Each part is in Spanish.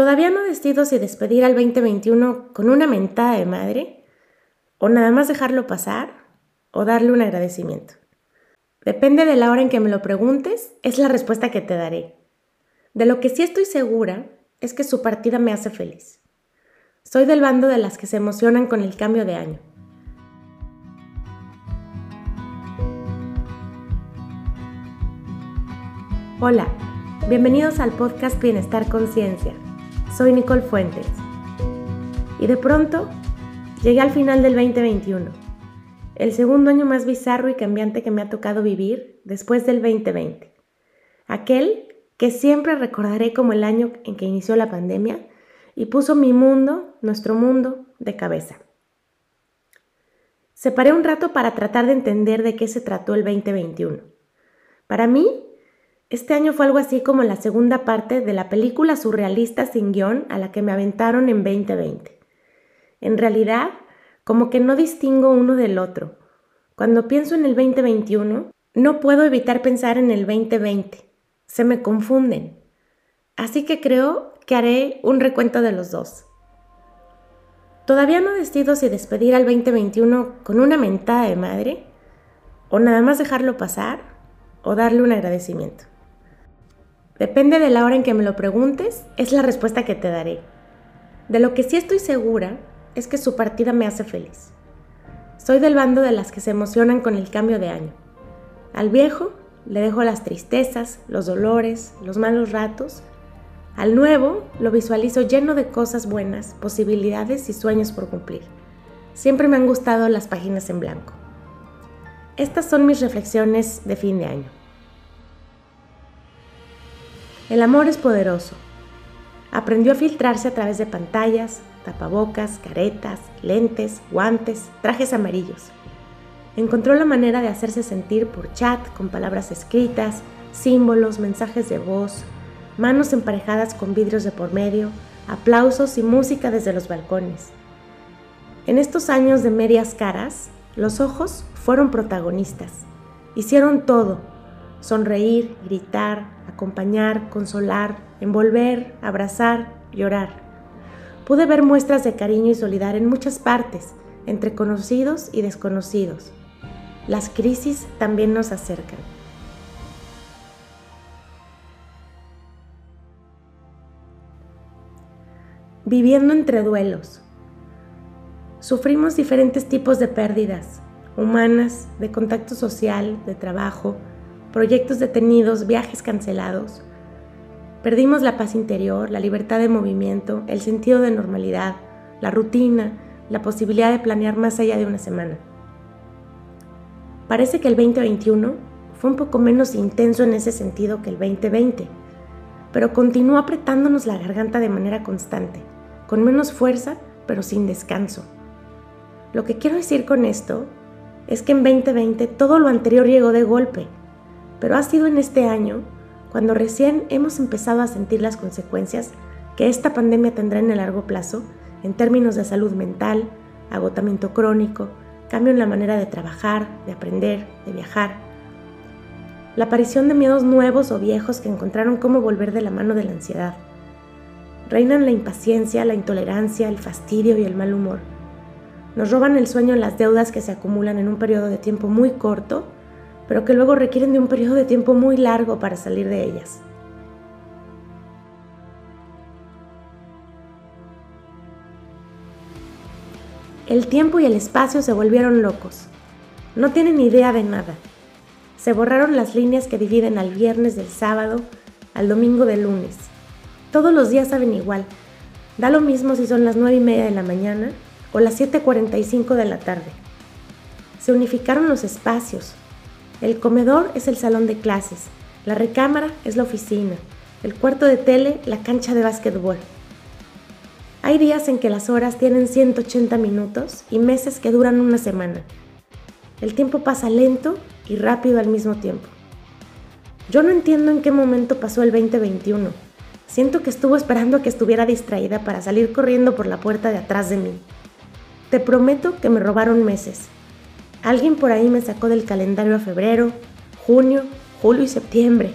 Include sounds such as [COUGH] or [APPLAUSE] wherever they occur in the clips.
Todavía no decido si despedir al 2021 con una mentada de madre o nada más dejarlo pasar o darle un agradecimiento. Depende de la hora en que me lo preguntes, es la respuesta que te daré. De lo que sí estoy segura es que su partida me hace feliz. Soy del bando de las que se emocionan con el cambio de año. Hola, bienvenidos al podcast Bienestar Conciencia. Soy Nicole Fuentes. Y de pronto llegué al final del 2021, el segundo año más bizarro y cambiante que me ha tocado vivir después del 2020. Aquel que siempre recordaré como el año en que inició la pandemia y puso mi mundo, nuestro mundo, de cabeza. Separé un rato para tratar de entender de qué se trató el 2021. Para mí, este año fue algo así como la segunda parte de la película surrealista sin guion a la que me aventaron en 2020. En realidad, como que no distingo uno del otro. Cuando pienso en el 2021, no puedo evitar pensar en el 2020. Se me confunden. Así que creo que haré un recuento de los dos. Todavía no decido si despedir al 2021 con una mentada de madre, o nada más dejarlo pasar, o darle un agradecimiento. Depende de la hora en que me lo preguntes, es la respuesta que te daré. De lo que sí estoy segura es que su partida me hace feliz. Soy del bando de las que se emocionan con el cambio de año. Al viejo le dejo las tristezas, los dolores, los malos ratos. Al nuevo lo visualizo lleno de cosas buenas, posibilidades y sueños por cumplir. Siempre me han gustado las páginas en blanco. Estas son mis reflexiones de fin de año. El amor es poderoso. Aprendió a filtrarse a través de pantallas, tapabocas, caretas, lentes, guantes, trajes amarillos. Encontró la manera de hacerse sentir por chat con palabras escritas, símbolos, mensajes de voz, manos emparejadas con vidrios de por medio, aplausos y música desde los balcones. En estos años de medias caras, los ojos fueron protagonistas. Hicieron todo, sonreír, gritar, acompañar, consolar, envolver, abrazar, llorar. Pude ver muestras de cariño y solidaridad en muchas partes, entre conocidos y desconocidos. Las crisis también nos acercan. Viviendo entre duelos. Sufrimos diferentes tipos de pérdidas, humanas, de contacto social, de trabajo, proyectos detenidos, viajes cancelados. Perdimos la paz interior, la libertad de movimiento, el sentido de normalidad, la rutina, la posibilidad de planear más allá de una semana. Parece que el 2021 fue un poco menos intenso en ese sentido que el 2020, pero continuó apretándonos la garganta de manera constante, con menos fuerza, pero sin descanso. Lo que quiero decir con esto es que en 2020 todo lo anterior llegó de golpe pero ha sido en este año cuando recién hemos empezado a sentir las consecuencias que esta pandemia tendrá en el largo plazo en términos de salud mental, agotamiento crónico, cambio en la manera de trabajar, de aprender, de viajar. La aparición de miedos nuevos o viejos que encontraron cómo volver de la mano de la ansiedad. Reinan la impaciencia, la intolerancia, el fastidio y el mal humor. Nos roban el sueño las deudas que se acumulan en un periodo de tiempo muy corto pero que luego requieren de un periodo de tiempo muy largo para salir de ellas. El tiempo y el espacio se volvieron locos. No tienen idea de nada. Se borraron las líneas que dividen al viernes del sábado, al domingo del lunes. Todos los días saben igual. Da lo mismo si son las 9 y media de la mañana o las 7.45 de la tarde. Se unificaron los espacios, el comedor es el salón de clases, la recámara es la oficina, el cuarto de tele la cancha de básquetbol. Hay días en que las horas tienen 180 minutos y meses que duran una semana. El tiempo pasa lento y rápido al mismo tiempo. Yo no entiendo en qué momento pasó el 2021. Siento que estuvo esperando a que estuviera distraída para salir corriendo por la puerta de atrás de mí. Te prometo que me robaron meses, Alguien por ahí me sacó del calendario a febrero, junio, julio y septiembre.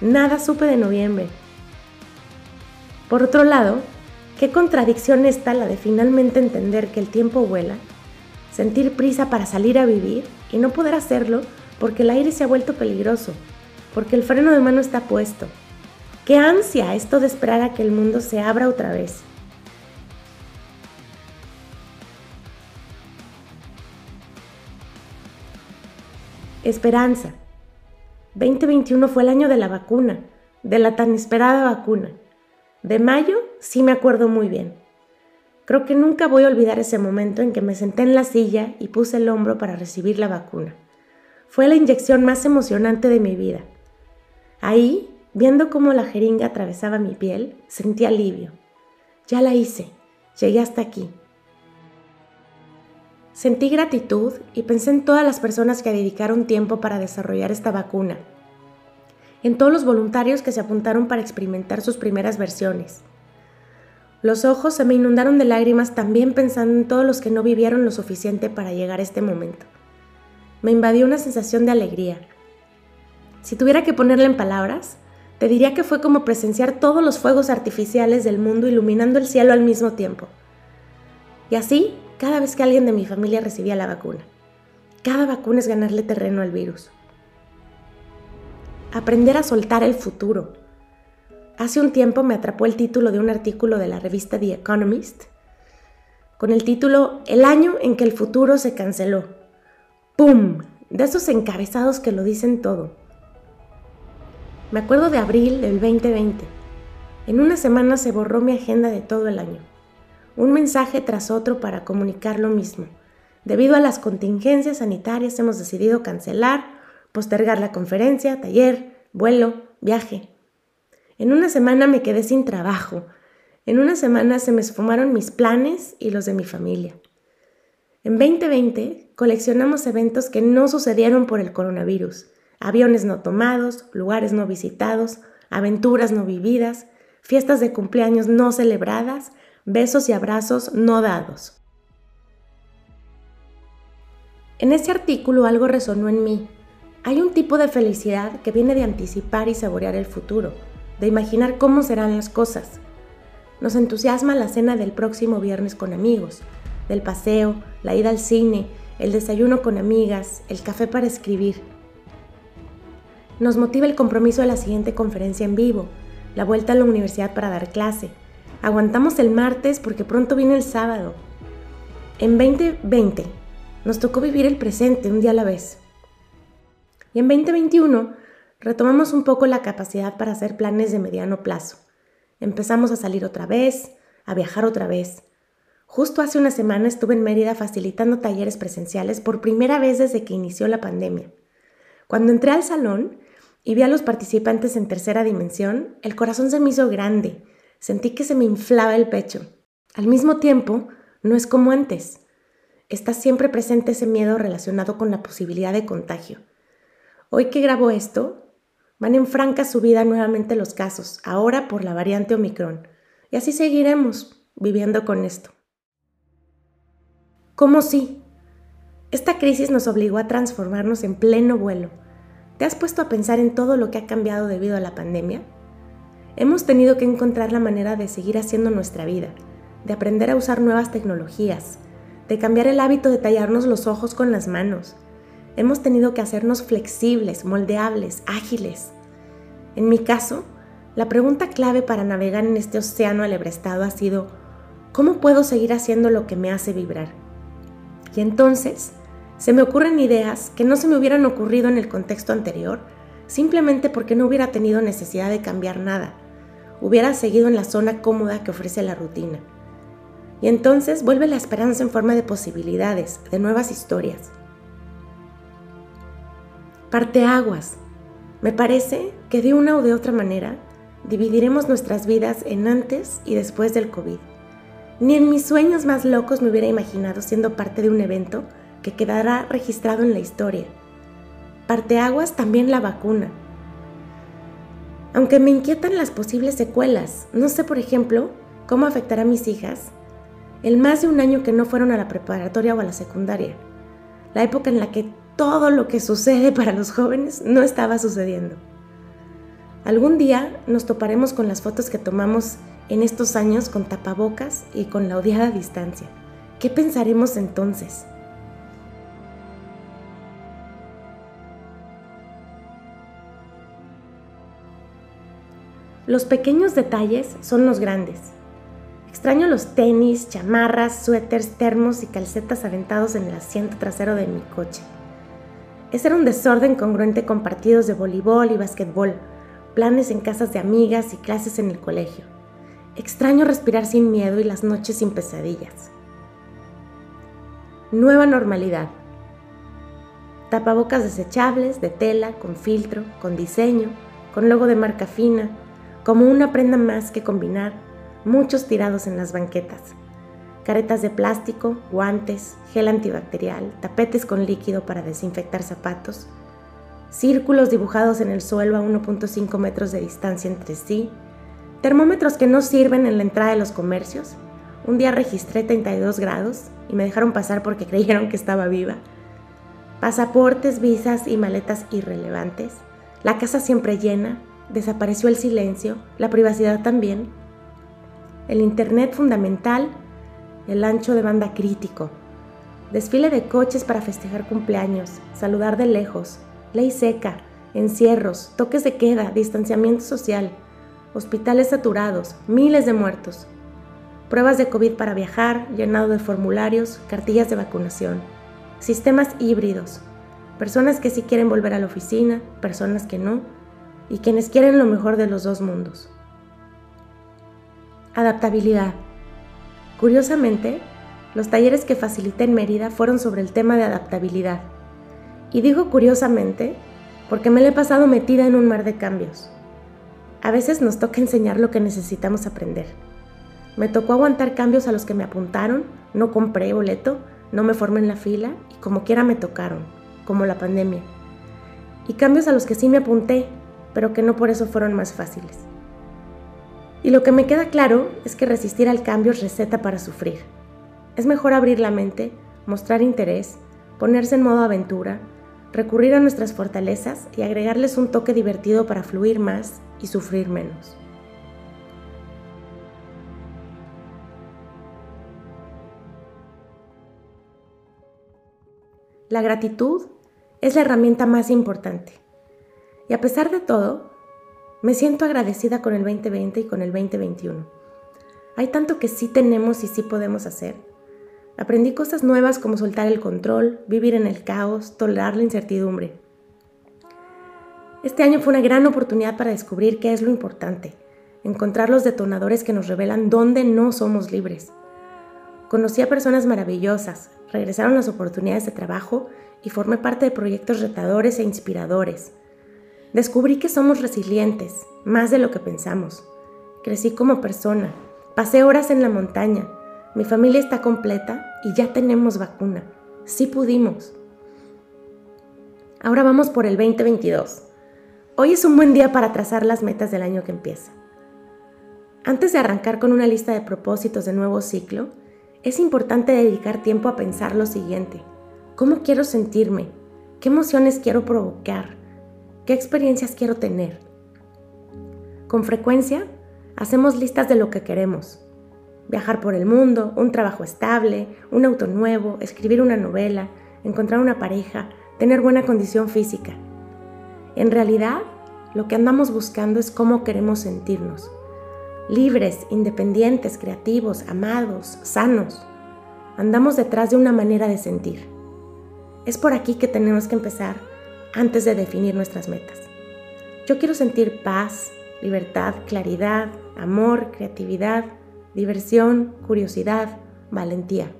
Nada supe de noviembre. Por otro lado, qué contradicción está la de finalmente entender que el tiempo vuela, sentir prisa para salir a vivir y no poder hacerlo porque el aire se ha vuelto peligroso, porque el freno de mano está puesto. Qué ansia esto de esperar a que el mundo se abra otra vez. Esperanza. 2021 fue el año de la vacuna, de la tan esperada vacuna. De mayo sí me acuerdo muy bien. Creo que nunca voy a olvidar ese momento en que me senté en la silla y puse el hombro para recibir la vacuna. Fue la inyección más emocionante de mi vida. Ahí, viendo cómo la jeringa atravesaba mi piel, sentí alivio. Ya la hice, llegué hasta aquí. Sentí gratitud y pensé en todas las personas que dedicaron tiempo para desarrollar esta vacuna, en todos los voluntarios que se apuntaron para experimentar sus primeras versiones. Los ojos se me inundaron de lágrimas también pensando en todos los que no vivieron lo suficiente para llegar a este momento. Me invadió una sensación de alegría. Si tuviera que ponerla en palabras, te diría que fue como presenciar todos los fuegos artificiales del mundo iluminando el cielo al mismo tiempo. Y así cada vez que alguien de mi familia recibía la vacuna. Cada vacuna es ganarle terreno al virus. Aprender a soltar el futuro. Hace un tiempo me atrapó el título de un artículo de la revista The Economist con el título El año en que el futuro se canceló. ¡Pum! De esos encabezados que lo dicen todo. Me acuerdo de abril del 2020. En una semana se borró mi agenda de todo el año un mensaje tras otro para comunicar lo mismo. Debido a las contingencias sanitarias hemos decidido cancelar, postergar la conferencia, taller, vuelo, viaje. En una semana me quedé sin trabajo. En una semana se me esfumaron mis planes y los de mi familia. En 2020 coleccionamos eventos que no sucedieron por el coronavirus. Aviones no tomados, lugares no visitados, aventuras no vividas, fiestas de cumpleaños no celebradas, besos y abrazos no dados. En ese artículo algo resonó en mí. Hay un tipo de felicidad que viene de anticipar y saborear el futuro, de imaginar cómo serán las cosas. Nos entusiasma la cena del próximo viernes con amigos, del paseo, la ida al cine, el desayuno con amigas, el café para escribir. Nos motiva el compromiso de la siguiente conferencia en vivo, la vuelta a la universidad para dar clase, Aguantamos el martes porque pronto viene el sábado. En 2020 nos tocó vivir el presente un día a la vez. Y en 2021 retomamos un poco la capacidad para hacer planes de mediano plazo. Empezamos a salir otra vez, a viajar otra vez. Justo hace una semana estuve en Mérida facilitando talleres presenciales por primera vez desde que inició la pandemia. Cuando entré al salón y vi a los participantes en tercera dimensión, el corazón se me hizo grande Sentí que se me inflaba el pecho. Al mismo tiempo, no es como antes. Está siempre presente ese miedo relacionado con la posibilidad de contagio. Hoy que grabo esto, van en franca subida nuevamente los casos, ahora por la variante Omicron. Y así seguiremos viviendo con esto. ¿Cómo sí? Esta crisis nos obligó a transformarnos en pleno vuelo. ¿Te has puesto a pensar en todo lo que ha cambiado debido a la pandemia? Hemos tenido que encontrar la manera de seguir haciendo nuestra vida, de aprender a usar nuevas tecnologías, de cambiar el hábito de tallarnos los ojos con las manos. Hemos tenido que hacernos flexibles, moldeables, ágiles. En mi caso, la pregunta clave para navegar en este océano alebrestado ha sido, ¿cómo puedo seguir haciendo lo que me hace vibrar? Y entonces, se me ocurren ideas que no se me hubieran ocurrido en el contexto anterior, simplemente porque no hubiera tenido necesidad de cambiar nada hubiera seguido en la zona cómoda que ofrece la rutina. Y entonces vuelve la esperanza en forma de posibilidades, de nuevas historias. Parteaguas. Me parece que de una u de otra manera dividiremos nuestras vidas en antes y después del COVID. Ni en mis sueños más locos me hubiera imaginado siendo parte de un evento que quedará registrado en la historia. Parteaguas también la vacuna aunque me inquietan las posibles secuelas, no sé, por ejemplo, cómo afectará a mis hijas el más de un año que no fueron a la preparatoria o a la secundaria, la época en la que todo lo que sucede para los jóvenes no estaba sucediendo. Algún día nos toparemos con las fotos que tomamos en estos años con tapabocas y con la odiada distancia? ¿Qué pensaremos entonces? Los pequeños detalles son los grandes. Extraño los tenis, chamarras, suéteres, termos y calcetas aventados en el asiento trasero de mi coche. Ese era un desorden congruente con partidos de voleibol y basquetbol, planes en casas de amigas y clases en el colegio. Extraño respirar sin miedo y las noches sin pesadillas. Nueva normalidad. Tapabocas desechables, de tela, con filtro, con diseño, con logo de marca fina, como una prenda más que combinar, muchos tirados en las banquetas. Caretas de plástico, guantes, gel antibacterial, tapetes con líquido para desinfectar zapatos, círculos dibujados en el suelo a 1.5 metros de distancia entre sí, termómetros que no sirven en la entrada de los comercios. Un día registré 32 grados y me dejaron pasar porque [LAUGHS] creyeron que estaba viva. Pasaportes, visas y maletas irrelevantes. La casa siempre llena, desapareció el silencio, la privacidad también, el Internet fundamental, el ancho de banda crítico, desfile de coches para festejar cumpleaños, saludar de lejos, ley seca, encierros, toques de queda, distanciamiento social, hospitales saturados, miles de muertos, pruebas de COVID para viajar, llenado de formularios, cartillas de vacunación, sistemas híbridos, personas que sí quieren volver a la oficina, personas que no, y quienes quieren lo mejor de los dos mundos. Adaptabilidad. Curiosamente, los talleres que facilité en Mérida fueron sobre el tema de adaptabilidad. Y digo curiosamente porque me lo he pasado metida en un mar de cambios. A veces nos toca enseñar lo que necesitamos aprender. Me tocó aguantar cambios a los que me apuntaron, no compré boleto, no me formé en la fila y como quiera me tocaron, como la pandemia. Y cambios a los que sí me apunté, pero que no por eso fueron más fáciles. Y lo que me queda claro es que resistir al cambio es receta para sufrir. Es mejor abrir la mente, mostrar interés, ponerse en modo aventura, recurrir a nuestras fortalezas y agregarles un toque divertido para fluir más y sufrir menos. La gratitud es la herramienta más importante. Y a pesar de todo, me siento agradecida con el 2020 y con el 2021. Hay tanto que sí tenemos y sí podemos hacer. Aprendí cosas nuevas como soltar el control, vivir en el caos, tolerar la incertidumbre. Este año fue una gran oportunidad para descubrir qué es lo importante, encontrar los detonadores que nos revelan dónde no somos libres. Conocí a personas maravillosas, regresaron las oportunidades de trabajo y formé parte de proyectos retadores e inspiradores. Descubrí que somos resilientes, más de lo que pensamos. Crecí como persona, pasé horas en la montaña, mi familia está completa y ya tenemos vacuna. Sí pudimos. Ahora vamos por el 2022. Hoy es un buen día para trazar las metas del año que empieza. Antes de arrancar con una lista de propósitos de nuevo ciclo, es importante dedicar tiempo a pensar lo siguiente. ¿Cómo quiero sentirme? ¿Qué emociones quiero provocar? ¿Qué experiencias quiero tener? Con frecuencia hacemos listas de lo que queremos. Viajar por el mundo, un trabajo estable, un auto nuevo, escribir una novela, encontrar una pareja, tener buena condición física. En realidad, lo que andamos buscando es cómo queremos sentirnos. Libres, independientes, creativos, amados, sanos. Andamos detrás de una manera de sentir. Es por aquí que tenemos que empezar antes de definir nuestras metas. Yo quiero sentir paz, libertad, claridad, amor, creatividad, diversión, curiosidad, valentía.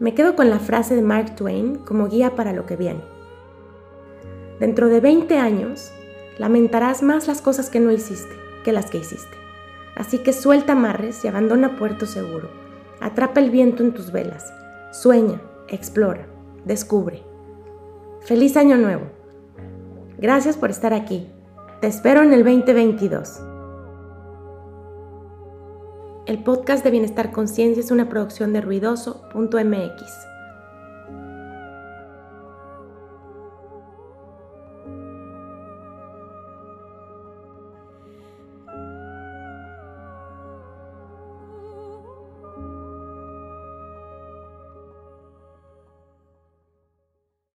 Me quedo con la frase de Mark Twain como guía para lo que viene. Dentro de 20 años, lamentarás más las cosas que no hiciste que las que hiciste. Así que suelta amarres y abandona puerto seguro. Atrapa el viento en tus velas. Sueña, explora, descubre. Feliz año nuevo. Gracias por estar aquí. Te espero en el 2022. El podcast de Bienestar Conciencia es una producción de ruidoso.mx.